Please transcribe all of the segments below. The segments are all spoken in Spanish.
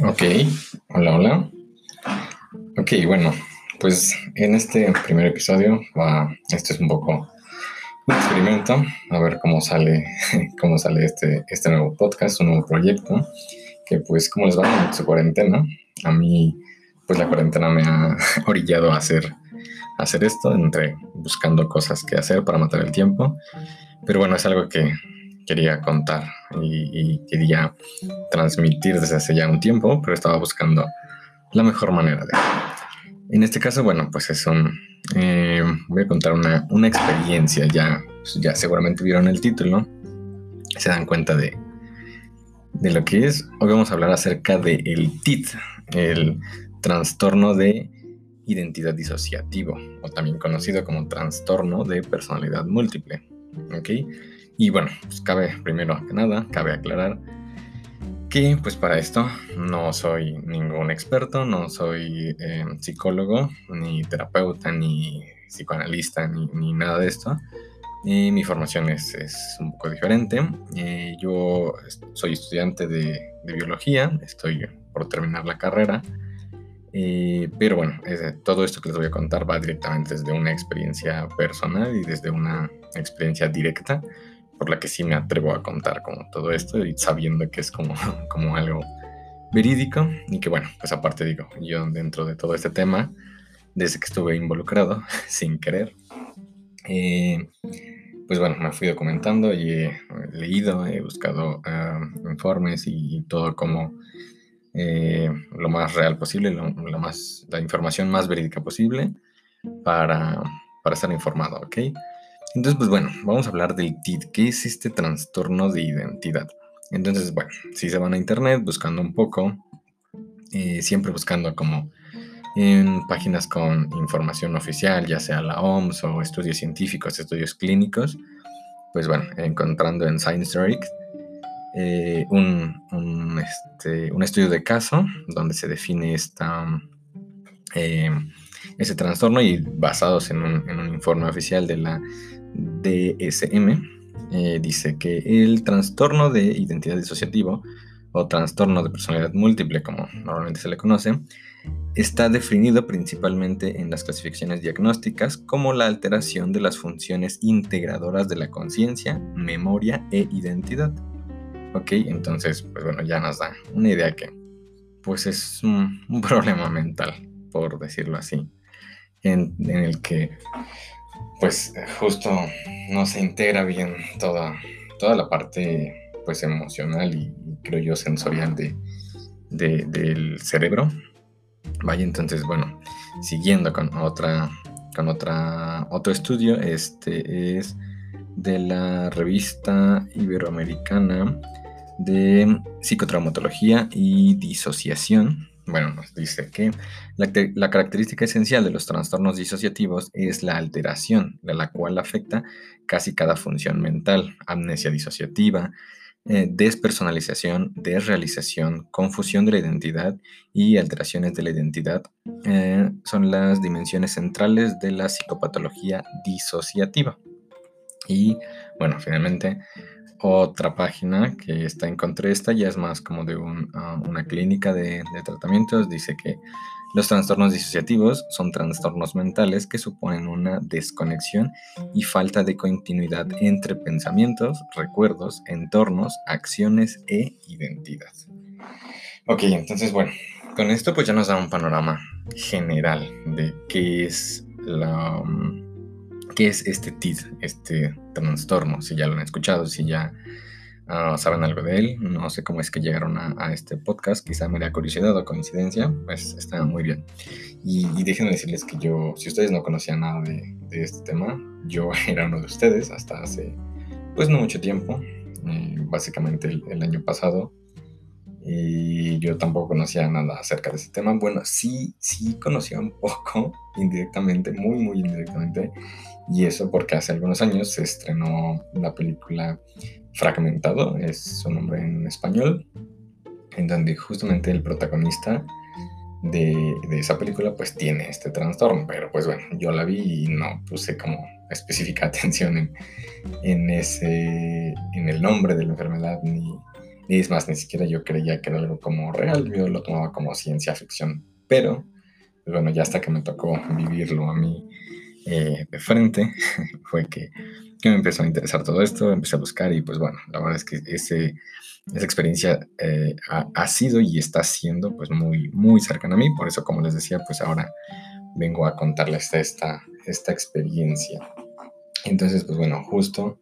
Ok, hola, hola. Ok, bueno, pues en este primer episodio va, este es un poco un experimento, a ver cómo sale, cómo sale este, este nuevo podcast, un nuevo proyecto, que pues como les va en su cuarentena, a mí pues la cuarentena me ha orillado a hacer, a hacer esto, entre buscando cosas que hacer para matar el tiempo, pero bueno, es algo que quería contar y, quería transmitir desde hace ya un tiempo, pero estaba buscando la mejor manera de... En este caso, bueno, pues es un... Eh, voy a contar una, una experiencia, ya, pues ya seguramente vieron el título, se dan cuenta de, de lo que es. Hoy vamos a hablar acerca del el TIT, el trastorno de identidad disociativo, o también conocido como trastorno de personalidad múltiple. ¿ok?, y bueno, pues cabe primero que nada, cabe aclarar que pues para esto no soy ningún experto, no soy eh, psicólogo, ni terapeuta, ni psicoanalista, ni, nada de esto. Y mi formación es, un poco diferente. Eh, yo soy estudiante de, biología, estoy por terminar la carrera. Eh, pero bueno, todo esto que les voy a contar va directamente desde una experiencia personal y desde una experiencia directa por la que sí me atrevo a contar como todo esto y sabiendo que es como, como algo verídico y que bueno, pues aparte digo, yo dentro de todo este tema, desde que estuve involucrado, sin querer, eh, pues bueno, me fui documentando y he leído, he buscado ah, informes y, todo como eh, lo más real posible, lo, más, la información más verídica posible para, para estar informado, ¿ok? Entonces, pues bueno, vamos a hablar del TID. ¿Qué es este trastorno de identidad? Entonces, bueno, si se van a internet buscando un poco, eh, siempre buscando como en páginas con información oficial, ya sea la OMS o estudios científicos, estudios clínicos, pues bueno, encontrando en Science eh, un, este, un, estudio de caso donde se define esta, eh, ese trastorno y basados en un, informe oficial de la DSM eh, dice que el trastorno de identidad disociativo o trastorno de personalidad múltiple, como normalmente se le conoce, está definido principalmente en las clasificaciones diagnósticas como la alteración de las funciones integradoras de la conciencia, memoria e identidad. Ok, entonces, pues bueno, ya nos da una idea que, pues es un, problema mental, por decirlo así, en el que pues justo no se integra bien toda, toda la parte pues emocional y, creo yo sensorial de, del cerebro. Vaya, entonces, bueno, siguiendo con otra, con otra, otro estudio, este es de la revista iberoamericana de psicotraumatología y disociación, bueno, nos dice que la, característica esencial de los trastornos disociativos es la alteración, de la cual afecta casi cada función mental, amnesia disociativa, eh, despersonalización, desrealización, confusión de la identidad y alteraciones de la identidad eh, son las dimensiones centrales de la psicopatología disociativa. Y bueno, finalmente otra página que está encontré esta ya es más como de ah, una clínica de, tratamientos dice que los trastornos disociativos son trastornos mentales que suponen una desconexión y falta de continuidad entre pensamientos, recuerdos, entornos, acciones e identidad. Ok, entonces bueno, con esto pues ya nos da un panorama general de qué es la... Mm, ¿Qué es este TID, este trastorno? Si ya lo han escuchado, si ya ah, saben algo de él, no sé cómo es que llegaron a, este podcast, quizá me da curiosidad o coincidencia, pues está muy bien. Y, déjenme decirles que yo, si ustedes no conocían nada de, este tema, yo era uno de ustedes hasta hace, pues no mucho tiempo, eh, básicamente el, año pasado, y yo tampoco conocía nada acerca de ese tema. Bueno, sí, sí conocía un poco, indirectamente, muy, muy indirectamente, y eso porque hace algunos años se estrenó la película Fragmentado, es su nombre en español, en donde justamente el protagonista de, esa película pues tiene este trastorno, pero pues bueno, yo la vi y no puse como específica atención en, ese, en el nombre de la enfermedad ni, Es más, ni siquiera yo creía que era algo como real, yo lo tomaba como ciencia ficción. Pero, pues bueno, ya hasta que me tocó vivirlo a mí eh, de frente, fue que, que, me empezó a interesar todo esto, empecé a buscar y pues bueno, la verdad es que ese, esa experiencia eh, ha, ha, sido y está siendo pues muy, muy cercana a mí, por eso como les decía, pues ahora vengo a contarles esta, esta experiencia. Entonces, pues bueno, justo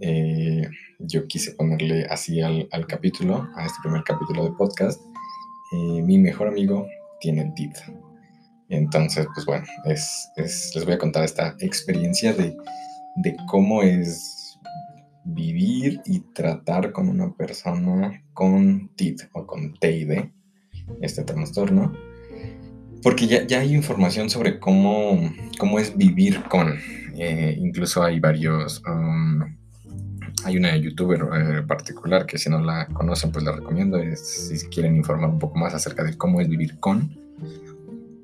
eh, yo quise ponerle así al, al, capítulo, a este primer capítulo de podcast, eh, mi mejor amigo tiene TID. Entonces, pues bueno, es, es, les voy a contar esta experiencia de, de cómo es vivir y tratar con una persona con TID o con TID, este trastorno, porque ya, ya, hay información sobre cómo, cómo es vivir con, eh, incluso hay varios, um, hay una youtuber eh, particular que si no la conocen pues la recomiendo, si quieren informar un poco más acerca de cómo es vivir con.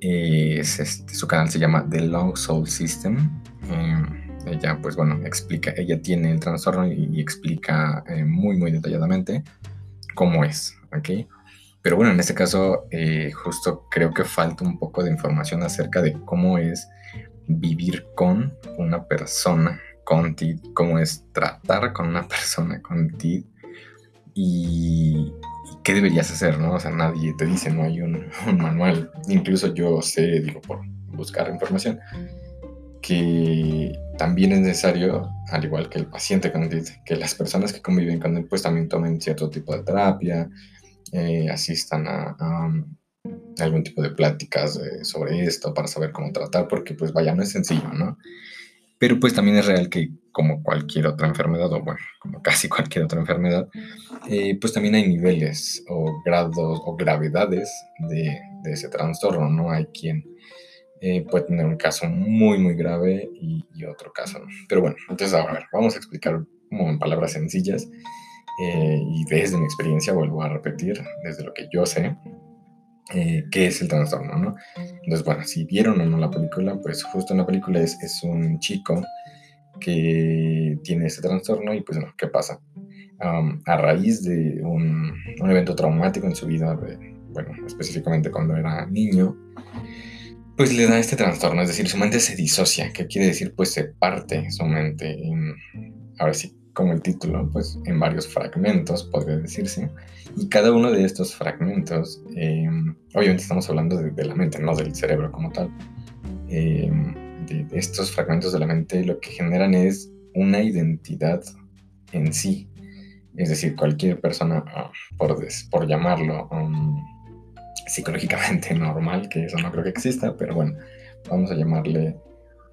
Es, este, su canal se llama The Long Soul System. Eh, ella pues bueno, explica, ella tiene el trastorno y, explica muy muy detalladamente cómo es. Pero bueno, en este caso justo creo que falta un poco de información acerca de cómo es vivir con una persona con TID, cómo es tratar con una persona con TID y, qué deberías hacer, ¿no? O sea, nadie te dice, no hay un, manual. Incluso yo sé, digo, por buscar información, que también es necesario, al igual que el paciente con TID, que las personas que conviven con él, pues también tomen cierto tipo de terapia, eh, asistan a algún tipo de pláticas eh, sobre esto para saber cómo tratar, porque pues vaya, no es sencillo, ¿no? Pero pues también es real que como cualquier otra enfermedad, o bueno, como casi cualquier otra enfermedad, eh, pues también hay niveles o grados o gravedades de, de ese trastorno, ¿no? Hay quien eh, puede tener un caso muy, muy grave y, y, otro caso, ¿no? Pero bueno, entonces a ver, vamos a explicar como en palabras sencillas y desde mi experiencia vuelvo a repetir, desde lo que yo sé, eh, qué es el trastorno, ¿no? Entonces, bueno, si vieron o no la película, pues justo en la película es, es un chico que tiene ese trastorno y pues, ¿qué pasa? a raíz de un, un, evento traumático en su vida, bueno, específicamente cuando era niño, pues le da este trastorno, es decir, su mente se disocia, que quiere decir, pues se parte su mente en, ahora sí, como el título, pues en varios fragmentos, podría decirse, y cada uno de estos fragmentos, eh, obviamente estamos hablando de, la mente, no del cerebro como tal, eh, estos fragmentos de la mente lo que generan es una identidad en sí, es decir, cualquier persona, ah, por, por llamarlo um, psicológicamente normal, que eso no creo que exista, pero bueno, vamos a llamarle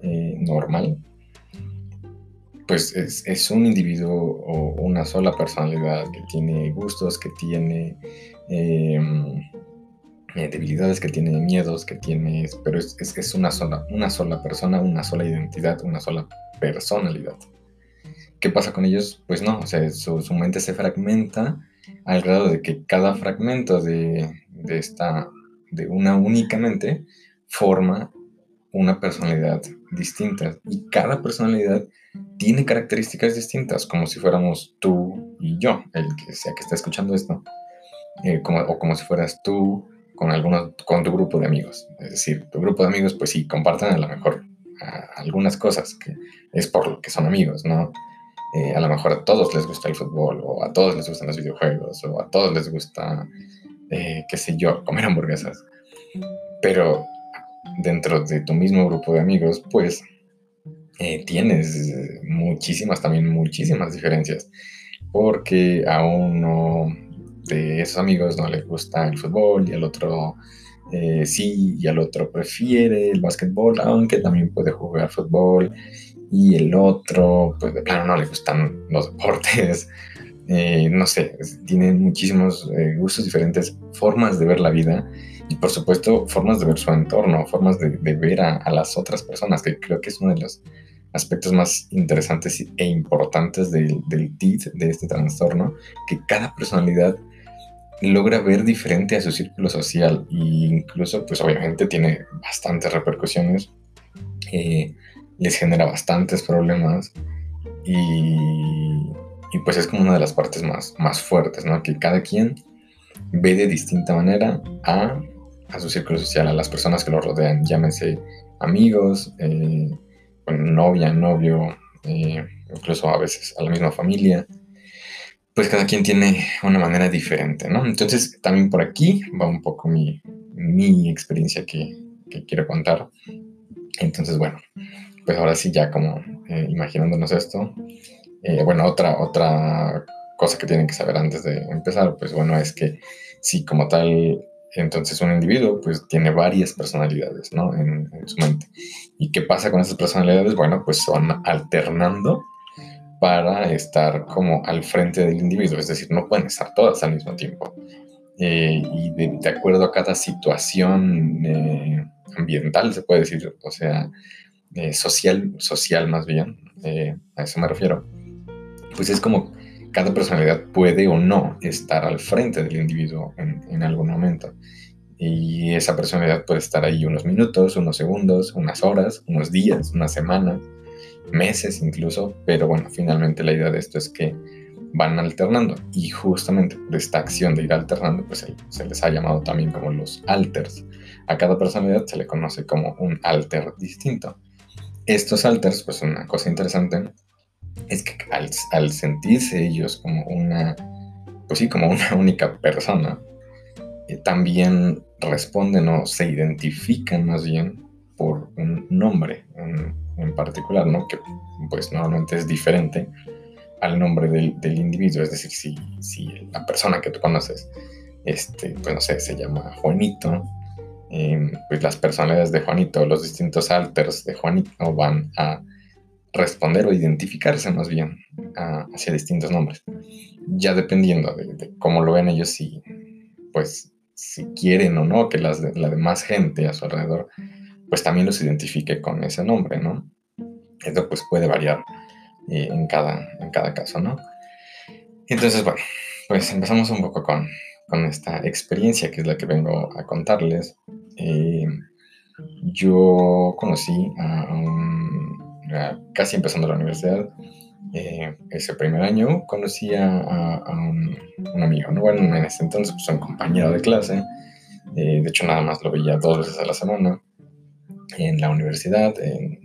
eh, normal, pues es, un individuo o una sola personalidad que tiene gustos, que tiene em, eh, debilidades, que tiene miedos, que tiene... Pero es, es, una, sola, una sola persona, una sola identidad, una sola personalidad. ¿Qué pasa con ellos? Pues no, o sea, su, mente se fragmenta al grado de que cada fragmento de, de esta, de una únicamente, forma una personalidad distinta. Y cada personalidad tiene características distintas, como si fuéramos tú y yo, el que sea que esté escuchando esto, eh, como, o como si fueras tú con, algunos, con tu grupo de amigos. Es decir, tu grupo de amigos, pues sí, comparten a lo mejor algunas cosas, que es por lo que son amigos, ¿no? Eh, a lo mejor a todos les gusta el fútbol, o a todos les gustan los videojuegos, o a todos les gusta, eh, qué sé yo, comer hamburguesas. Pero dentro de tu mismo grupo de amigos, pues eh, tienes muchísimas, también muchísimas diferencias, porque a uno de esos amigos no le gusta el fútbol y al otro eh, sí, y al otro prefiere el básquetbol, aunque también puede jugar fútbol, y el otro, pues de plano no le gustan los deportes, eh, no sé, tienen muchísimos gustos diferentes, formas de ver la vida y por supuesto formas de ver su entorno, formas de, ver a, las otras personas, que creo que es uno de los aspectos más interesantes e importantes del, del TID, de este trastorno, que cada personalidad logra ver diferente a su círculo social e incluso pues obviamente tiene bastantes repercusiones, eh, les genera bastantes problemas y, pues es como una de las partes más, más fuertes, ¿no? Que cada quien ve de distinta manera a, a su círculo social, a las personas que lo rodean, llámense amigos, eh, novia, novio, eh, incluso a veces a la misma familia, pues cada quien tiene una manera diferente, ¿no? Entonces también por aquí va un poco mi, mi experiencia que, que, quiero contar. Entonces, bueno, pues ahora sí ya como eh, imaginándonos esto, eh, bueno, otra, otra cosa que tienen que saber antes de empezar, pues bueno, es que si como tal entonces un individuo pues tiene varias personalidades, ¿no? En, su mente. ¿Y qué pasa con esas personalidades? Bueno, pues son alternando para estar como al frente del individuo, es decir, no pueden estar todas al mismo tiempo. Eh, y de, acuerdo a cada situación eh, ambiental, se puede decir, o sea, eh, social, social más bien, a eso me refiero, pues es como cada personalidad puede o no estar al frente del individuo en, algún momento. Y esa personalidad puede estar ahí unos minutos, unos segundos, unas horas, unos días, unas semanas, meses incluso, pero bueno, finalmente la idea de esto es que van alternando y justamente por esta acción de ir alternando, pues se les ha llamado también como los alters. A cada personalidad se le conoce como un alter distinto. Estos alters, pues una cosa interesante es que al, sentirse ellos como una, pues sí, como una única persona, eh, también responden o se identifican más bien por un nombre en, particular, ¿no? Que pues normalmente es diferente al nombre del, individuo, es decir, si, si, la persona que tú conoces, este, pues no sé, se llama Juanito, eh, pues las personalidades de Juanito, los distintos alters de Juanito van a responder o identificarse más bien hacia distintos nombres. Ya dependiendo de, cómo lo ven ellos, si, pues, si quieren o no que las, la demás gente a su alrededor, pues también los identifique con ese nombre, ¿no? Esto pues puede variar eh, en, cada, en cada caso, ¿no? Entonces, bueno, pues empezamos un poco con, con esta experiencia que es la que vengo a contarles. Eh, yo conocí a un casi empezando la universidad, eh, ese primer año, conocí a, un, amigo, ¿no? Bueno, en ese entonces, pues un compañero de clase, de hecho nada más lo veía dos veces a la semana en la universidad,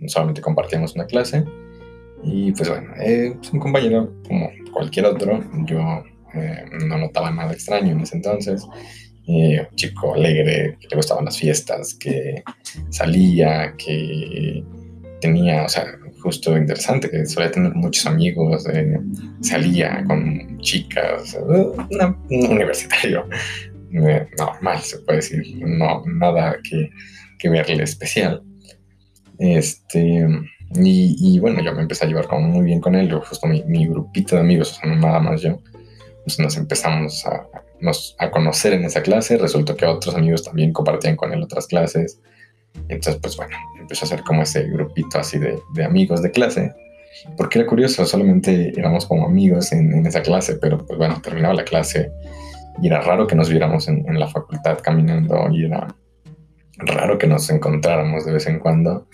solamente compartíamos una clase, y pues bueno, eh, pues un compañero como cualquier otro, yo no notaba nada extraño en ese entonces, un chico alegre, que le gustaban las fiestas, que salía, que tenía, o sea, justo interesante, que solía tener muchos amigos, eh, salía con chicas, un universitario eh, normal, se puede decir, no, nada que, que verle especial. Este, y, bueno, yo me empecé a llevar como muy bien con él, justo mi, mi grupito de amigos, o sea, nada más yo, pues nos empezamos a, a conocer en esa clase, resultó que otros amigos también compartían con él otras clases, entonces, pues bueno, empezó a ser como ese grupito así de, de amigos de clase, porque era curioso, solamente éramos como amigos en, esa clase, pero pues bueno, terminaba la clase y era raro que nos viéramos en, en, la facultad caminando y era raro que nos encontráramos de vez en cuando,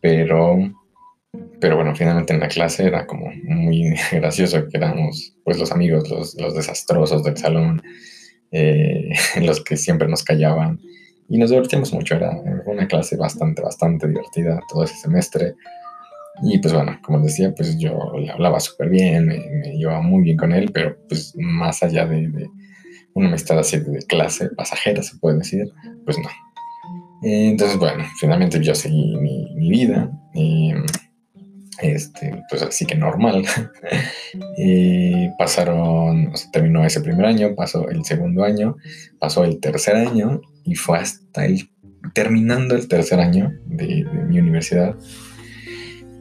pero, pero bueno, finalmente en la clase era como muy gracioso que éramos pues los amigos, los, los desastrosos del salón, eh, los que siempre nos callaban y nos divertimos mucho, era una clase bastante, bastante divertida todo ese semestre. Y pues bueno, como decía, pues yo le hablaba súper bien, me, me, llevaba muy bien con él, pero pues más allá de, una amistad así de clase pasajera, se puede decir, pues no. Entonces, bueno, finalmente yo seguí mi, vida, y, este, pues así que normal. y pasaron, o sea, terminó ese primer año, pasó el segundo año, pasó el tercer año y fue hasta el terminando el tercer año de, mi universidad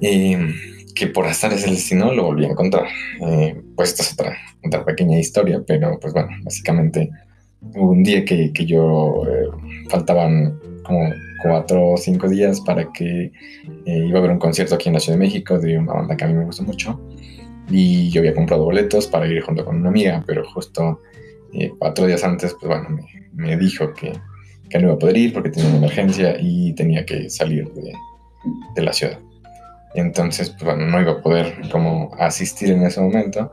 que por estar ese destino lo volví a encontrar. Eh, pues esta es otra, otra pequeña historia, pero pues bueno, básicamente hubo un día que, que yo eh, faltaban como cuatro o cinco días para que eh, iba a haber un concierto aquí en la Ciudad de México de una banda que a mí me gusta mucho y yo había comprado boletos para ir junto con una amiga, pero justo cuatro días antes, pues bueno, me, dijo que, que no iba a poder ir porque tenía una emergencia y tenía que salir de, la ciudad. Entonces, pues bueno, no iba a poder como asistir en ese momento.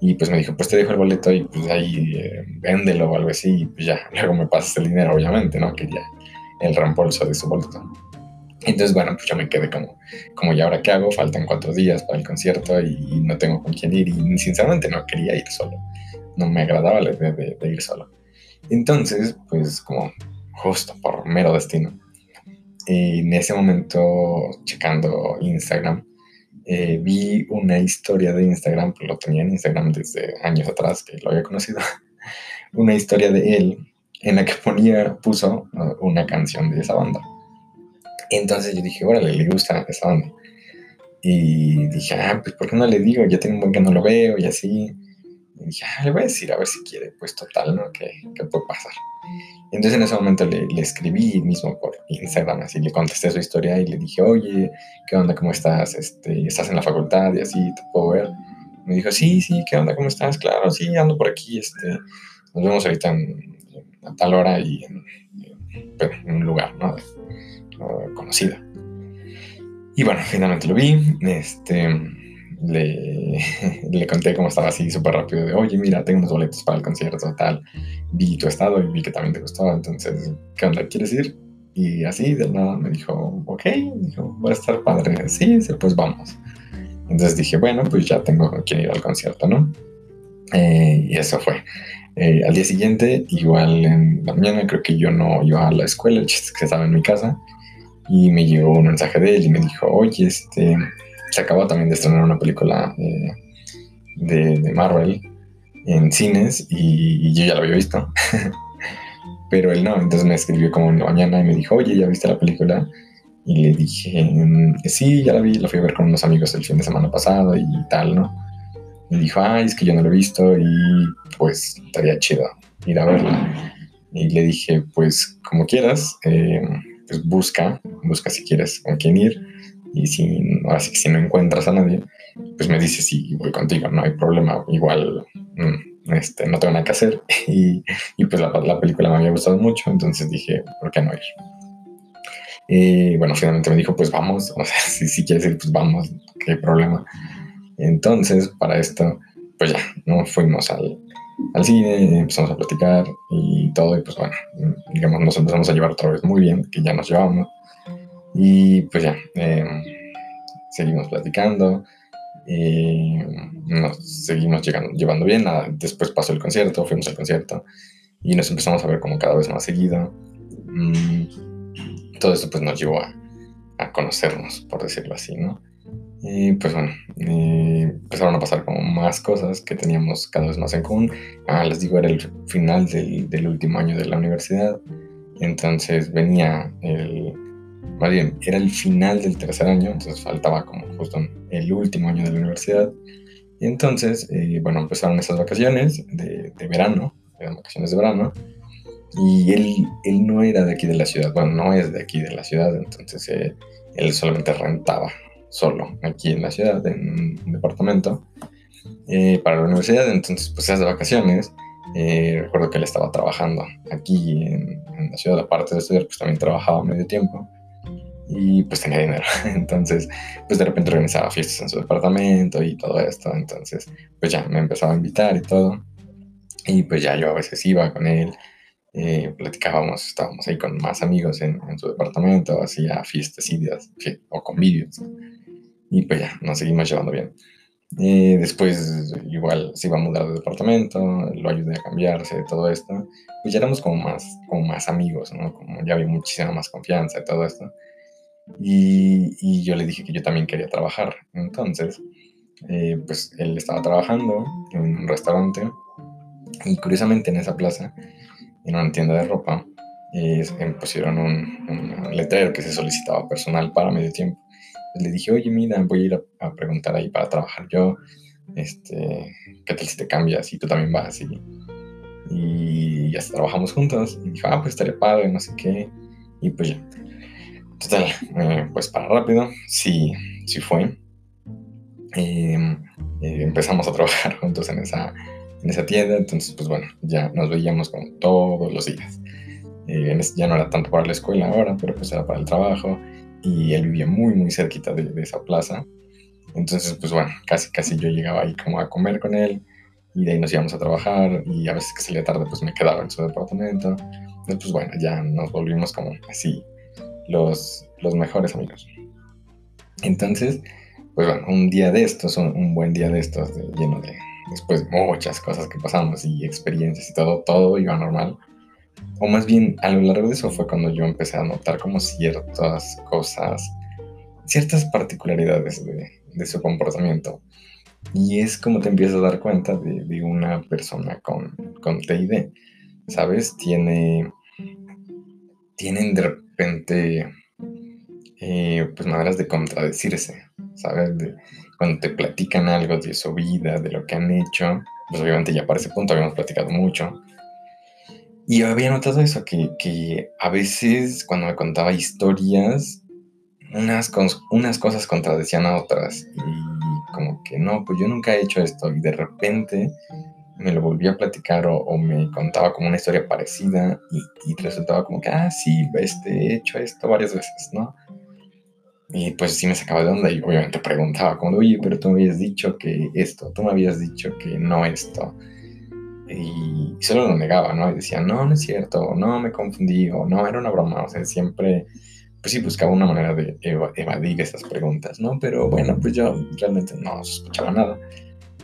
Y pues me dijo, pues te dejo el boleto y pues ahí eh, véndelo o algo así. Y pues ya, luego me pasas el dinero, obviamente, ¿no? Quería el reembolso de su boleto. Entonces, bueno, pues yo me quedé como, como, ¿y ahora qué hago? Faltan cuatro días para el concierto y no tengo con quién ir. Y sinceramente no quería ir solo. No me agradaba la idea de, ir solo. Entonces, pues como justo por mero destino, en ese momento, checando Instagram, eh, vi una historia de Instagram, lo tenía en Instagram desde años atrás, que lo había conocido, una historia de él en la que ponía, puso una canción de esa banda. Entonces yo dije, órale, le gusta esa banda. Y dije, ah, pues ¿por qué no le digo? Ya tengo un buen que no lo veo y así. Y dije, ah, le voy a decir a ver si quiere, pues total, ¿no? ¿Qué, qué puede pasar? Entonces en ese momento le, le, escribí mismo por Instagram, así le contesté su historia y le dije, oye, ¿qué onda? ¿Cómo estás? Este, ¿Estás en la facultad? Y así, ¿te puedo ver? Me dijo, sí, sí, ¿qué onda? ¿Cómo estás? Claro, sí, ando por aquí, este, nos vemos ahorita en, a tal hora y en, en un lugar, ¿no? conocido. Y bueno, finalmente lo vi, este, le, le conté cómo estaba así súper rápido de, oye, mira, tengo unos boletos para el concierto, tal, vi tu estado y vi que también te gustó, entonces, ¿qué onda? ¿Quieres ir? Y así de nada me dijo, ok, dijo, va a estar padre, sí, sí, pues vamos. Entonces dije, bueno, pues ya tengo que ir al concierto, ¿no? Eh, y eso fue. Eh, al día siguiente, igual en la mañana, creo que yo no iba a la escuela, que estaba en mi casa, y me llegó un mensaje de él y me dijo, oye, este, se acaba también de estrenar una película eh, de, Marvel en cines y, yo ya la había visto. Pero él no, entonces me escribió como en la mañana y me dijo, oye, ¿ya viste la película? Y le dije, mm, sí, ya la vi, la fui a ver con unos amigos el fin de semana pasado y tal, ¿no? Y dijo, ay, es que yo no lo he visto y pues estaría chido ir a verla. Y le dije, pues como quieras, eh, pues busca, busca si quieres con quién ir y si, así que si no encuentras a nadie, pues me dices si voy contigo, no hay problema, igual mm, este, no tengo nada que hacer y, y pues la, la, película me había gustado mucho, entonces dije, ¿por qué no ir? Y bueno, finalmente me dijo, pues vamos, o sea, si, si quieres ir, pues vamos, qué problema. Entonces, para esto, pues ya, ¿no? Fuimos al, al cine, empezamos a platicar y todo, y pues bueno, digamos, nos empezamos a llevar otra vez muy bien, que ya nos llevamos. Y pues ya, em, seguimos platicando, y nos seguimos llevando bien. Después pasó el concierto, fuimos al concierto y nos empezamos a ver como cada vez más seguido. Mm, todo esto pues nos llevó a, a conocernos, por decirlo así, ¿no? Y pues bueno, empezaron a pasar como más cosas que teníamos cada vez más en común. Ah, les digo, era el final del, del último año de la universidad. Entonces venía el, más bien, era el final del tercer año, entonces faltaba como justo el último año de la universidad. Y entonces, eh, bueno, empezaron esas vacaciones de, de, verano, eran vacaciones de verano, y él, él no era de aquí de la ciudad, bueno, no es de aquí de la ciudad, entonces eh, él solamente rentaba solo aquí en la ciudad, en un departamento, eh, para la universidad, entonces pues esas vacaciones, eh, recuerdo que él estaba trabajando aquí en, en, la ciudad, aparte de estudiar, pues también trabajaba medio tiempo y pues tenía dinero. Entonces, pues de repente organizaba fiestas en su departamento y todo esto. Entonces, pues ya me empezaba a invitar y todo. Y pues ya yo a veces iba con él, eh, platicábamos, estábamos ahí con más amigos en, su departamento, hacía fiestas o convivios. Y pues ya, nos seguimos llevando bien. Después igual se iba a mudar de departamento, lo ayudé a cambiarse, todo esto. Pues ya éramos como más, como más amigos, ¿no? Como ya había muchísima más confianza y todo esto. Y, yo le dije que yo también quería trabajar. Entonces, eh, pues él estaba trabajando en un restaurante y curiosamente en esa plaza, en una tienda de ropa, eh, pusieron un letrero que se solicitaba personal para medio tiempo le dije, oye, mira, voy a ir a, preguntar ahí para trabajar yo, este, ¿qué tal si te cambias y tú también vas? Y, y ya trabajamos juntos. Y dijo, ah, pues estaría padre, no sé qué. Y pues ya. Total, eh, pues para rápido, sí, sí fue. Em, eh, empezamos a trabajar juntos en esa, en esa tienda, entonces pues bueno, ya nos veíamos como todos los días. Eh, ya no era tanto para la escuela ahora, pero pues era para el trabajo y él vivía muy, muy cerquita de, de, esa plaza. Entonces, pues bueno, casi, casi yo llegaba ahí como a comer con él y de ahí nos íbamos a trabajar y a veces que salía tarde pues me quedaba en su departamento. Entonces, pues bueno, ya nos volvimos como así los, los mejores amigos. Entonces, pues bueno, un día de estos, un, un buen día de estos, de, lleno de, después de muchas cosas que pasamos y experiencias y todo, todo iba normal. O más bien, a lo largo de eso fue cuando yo empecé a notar como ciertas cosas, ciertas particularidades de, de su comportamiento. Y es como te empiezas a dar cuenta de, de una persona con, con TID. ¿Sabes? Tiene, tienen de repente eh, pues maneras de contradecirse, ¿sabes? De, cuando te platican algo de su vida, de lo que han hecho, pues obviamente ya para ese punto habíamos platicado mucho. Y había notado eso, que, que a veces cuando me contaba historias, unas, unas cosas contradecían a otras. Y como que no, pues yo nunca he hecho esto. Y de repente me lo volvía a platicar o, me contaba como una historia parecida y, y, resultaba como que, ah, sí, este, he hecho esto varias veces, ¿no? Y pues sí me sacaba de onda y obviamente preguntaba como, oye, pero tú me habías dicho que esto, tú me habías dicho que no esto. Y solo lo negaba, ¿no? Y decía, no, no es cierto, no, me confundí, o no, era una broma, o sea, siempre, pues sí, buscaba una manera de evadir esas preguntas, ¿no? Pero bueno, pues yo realmente no escuchaba nada.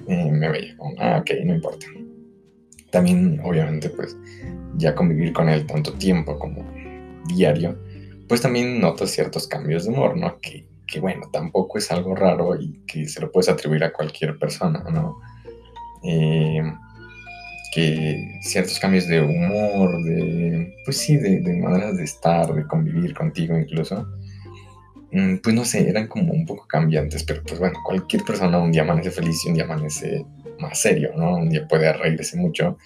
Eh, me veía como, ah, ok, no importa. También, obviamente, pues ya convivir con él tanto tiempo como diario, pues también notas ciertos cambios de humor, ¿no? Que, que, bueno, tampoco es algo raro y que se lo puedes atribuir a cualquier persona, ¿no? Eh, que ciertos cambios de humor, de, pues sí, de, de, maneras de estar, de convivir contigo incluso, mm, pues no sé, eran como un poco cambiantes, pero pues bueno, cualquier persona un día amanece feliz y un día amanece más serio, ¿no? Un día puede reírse mucho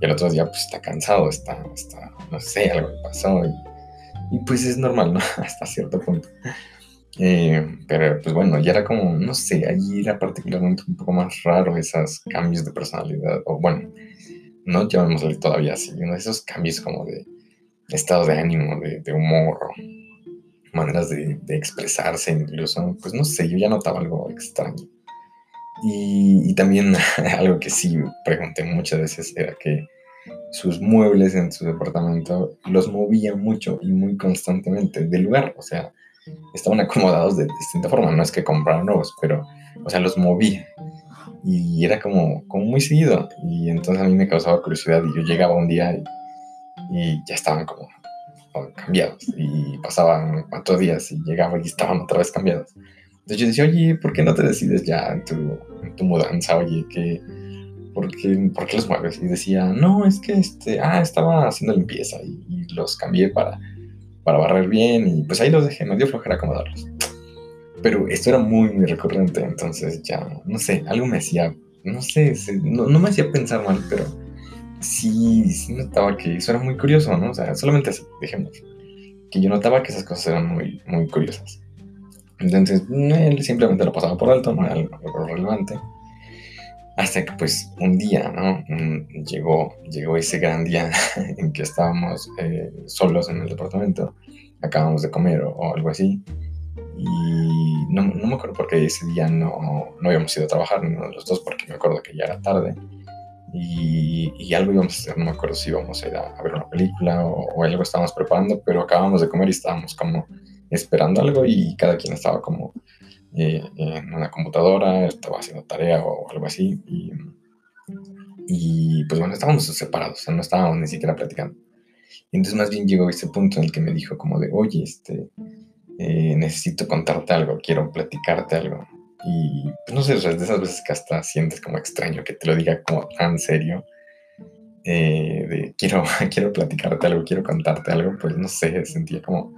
y el otro día pues está cansado, está, está no sé, algo le pasó y y pues es normal, ¿no? Hasta cierto punto. Eh, pero pues bueno, ya era como, no sé, allí era particularmente un poco más raro esos cambios de personalidad, o bueno, no llamémosle todavía así, esos cambios como de estado de ánimo, de, humor, maneras de, de, expresarse incluso, pues no sé, yo ya notaba algo extraño. Y, y también algo que sí pregunté muchas veces era que sus muebles en su departamento los movía mucho y muy constantemente del lugar. O sea, estaban acomodados de distinta forma. No es que compraron nuevos, pero, o sea, los movía. Y era como, como muy seguido. Y entonces a mí me causaba curiosidad y yo llegaba un día y, y ya estaban como cambiados. Y pasaban cuatro días y llegaba y estaban otra vez cambiados. Entonces yo decía, oye, ¿por qué no te decides ya en tu, en tu mudanza? Oye, que ¿por qué, ¿por qué los mueves? Y decía, no, es que este, ah, estaba haciendo limpieza y, y, los cambié para, para barrer bien y pues ahí los dejé, me dio flojera acomodarlos. Pero esto era muy, muy recurrente, entonces ya, no sé, algo me hacía, no sé, no, no, me hacía pensar mal, pero sí, sí notaba que eso era muy curioso, ¿no? O sea, solamente así, dejemos, que yo notaba que esas cosas eran muy, muy curiosas. Entonces, él simplemente lo pasaba por alto, no era algo relevante. Hasta que pues un día, ¿no? llegó, llegó ese gran día en que estábamos eh, solos en el departamento, acabamos de comer o, algo así. Y no, no, me acuerdo porque ese día no, no habíamos ido a trabajar ninguno de los dos porque me acuerdo que ya era tarde. Y, y, algo íbamos a hacer, no me acuerdo si íbamos a ir a, a ver una película o, o, algo estábamos preparando, pero acabamos de comer y estábamos como esperando algo y cada quien estaba como eh, en una computadora, estaba haciendo tarea o algo así. Y, y pues bueno, estábamos separados, o sea, no estábamos ni siquiera platicando. Y entonces más bien llegó ese punto en el que me dijo como de, oye, este, eh, necesito contarte algo, quiero platicarte algo. Y pues no sé, o sea, de esas veces que hasta sientes como extraño que te lo diga como tan serio. Eh, de quiero, quiero platicarte algo, quiero contarte algo, pues no sé, sentía como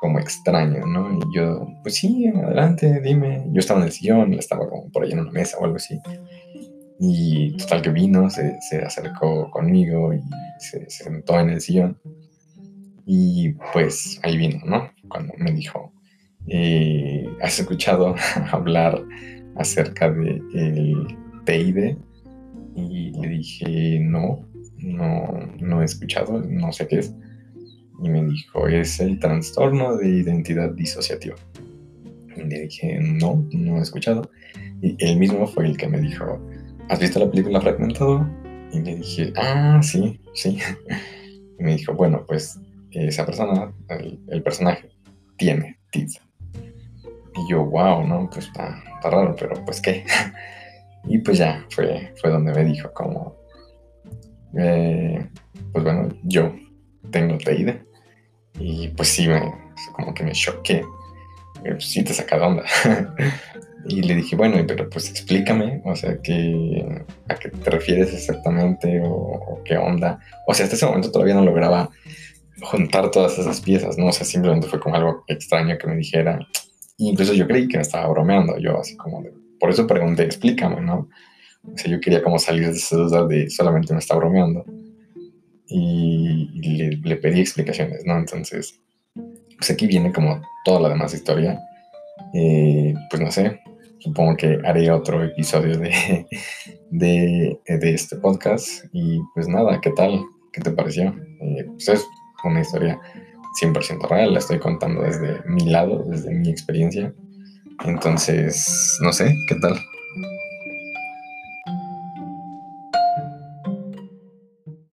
como extraño, ¿no? Y yo, pues sí, adelante, dime. Yo estaba en el sillón, estaba como por ahí en una mesa o algo así. Y total que vino, se, se acercó conmigo y se, se, sentó en el sillón. Y pues ahí vino, ¿no? Cuando me dijo, eh, ¿has escuchado hablar acerca del de TID? Y le dije, no, no, no he escuchado, no sé qué es. Y me dijo, es el trastorno de identidad disociativa. Le dije, no, no he escuchado. Y él mismo fue el que me dijo, ¿has visto la película Fragmentado? Y le dije, ah, sí, sí. Y me dijo, bueno, pues esa persona, el, personaje, tiene TID. Y yo, wow, ¿no? Pues está, raro, pero pues qué. y pues ya, fue, fue donde me dijo como, eh, pues bueno, yo tengo TID. Y pues sí, me, como que me choqué. Pues sí te saca de onda. y le dije, bueno, pero pues explícame, o sea, ¿qué, ¿a qué te refieres exactamente? O, qué onda? O sea, hasta ese momento todavía no lograba juntar todas esas piezas, ¿no? O sea, simplemente fue como algo extraño que me dijera. incluso yo creí que me estaba bromeando, yo así como de, por eso pregunté, explícame, ¿no? O sea, yo quería como salir de esa duda de solamente me está bromeando. Y, le, le pedí explicaciones, ¿no? Entonces, pues aquí viene como toda la demás historia. Eh, pues no sé, supongo que haré otro episodio de, de, este podcast. Y pues nada, ¿qué tal? ¿Qué te pareció? Eh, pues es una historia 100% real, la estoy contando desde mi lado, desde mi experiencia. Entonces, no sé, ¿qué tal?